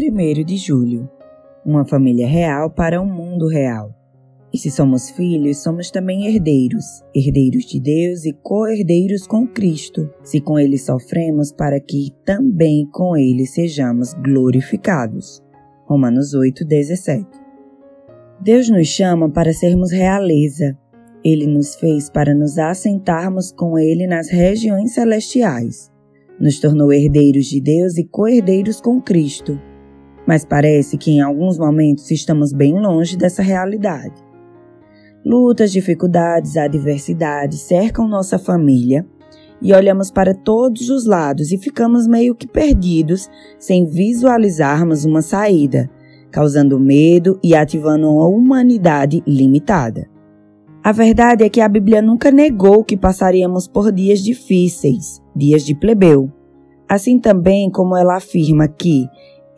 1 de julho. Uma família real para um mundo real. E se somos filhos, somos também herdeiros, herdeiros de Deus e co-herdeiros com Cristo, se com Ele sofremos, para que também com Ele sejamos glorificados. Romanos 8, 17. Deus nos chama para sermos realeza. Ele nos fez para nos assentarmos com Ele nas regiões celestiais. Nos tornou herdeiros de Deus e co-herdeiros com Cristo. Mas parece que em alguns momentos estamos bem longe dessa realidade. Lutas, dificuldades, adversidades cercam nossa família e olhamos para todos os lados e ficamos meio que perdidos sem visualizarmos uma saída, causando medo e ativando uma humanidade limitada. A verdade é que a Bíblia nunca negou que passaríamos por dias difíceis, dias de plebeu. Assim também como ela afirma que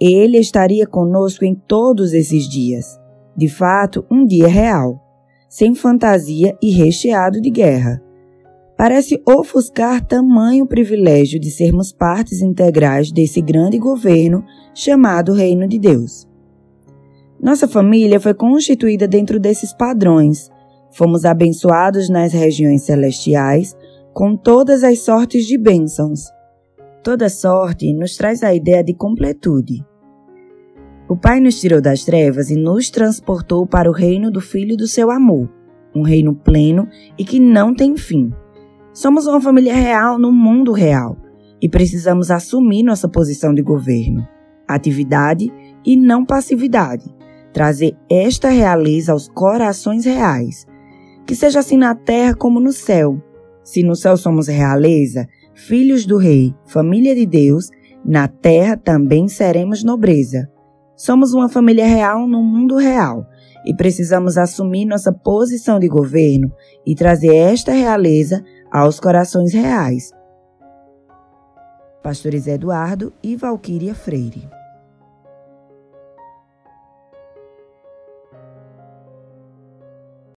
Ele estaria conosco em todos esses dias. De fato, um dia real sem fantasia e recheado de guerra. Parece ofuscar tamanho privilégio de sermos partes integrais desse grande governo chamado Reino de Deus. Nossa família foi constituída dentro desses padrões. Fomos abençoados nas regiões celestiais com todas as sortes de bênçãos. Toda sorte nos traz a ideia de completude. O Pai nos tirou das trevas e nos transportou para o reino do Filho do seu amor, um reino pleno e que não tem fim. Somos uma família real no mundo real e precisamos assumir nossa posição de governo, atividade e não passividade, trazer esta realeza aos corações reais. Que seja assim na terra como no céu. Se no céu somos realeza, filhos do Rei, família de Deus, na terra também seremos nobreza. Somos uma família real no mundo real e precisamos assumir nossa posição de governo e trazer esta realeza aos corações reais. Pastores Eduardo e Valquíria Freire.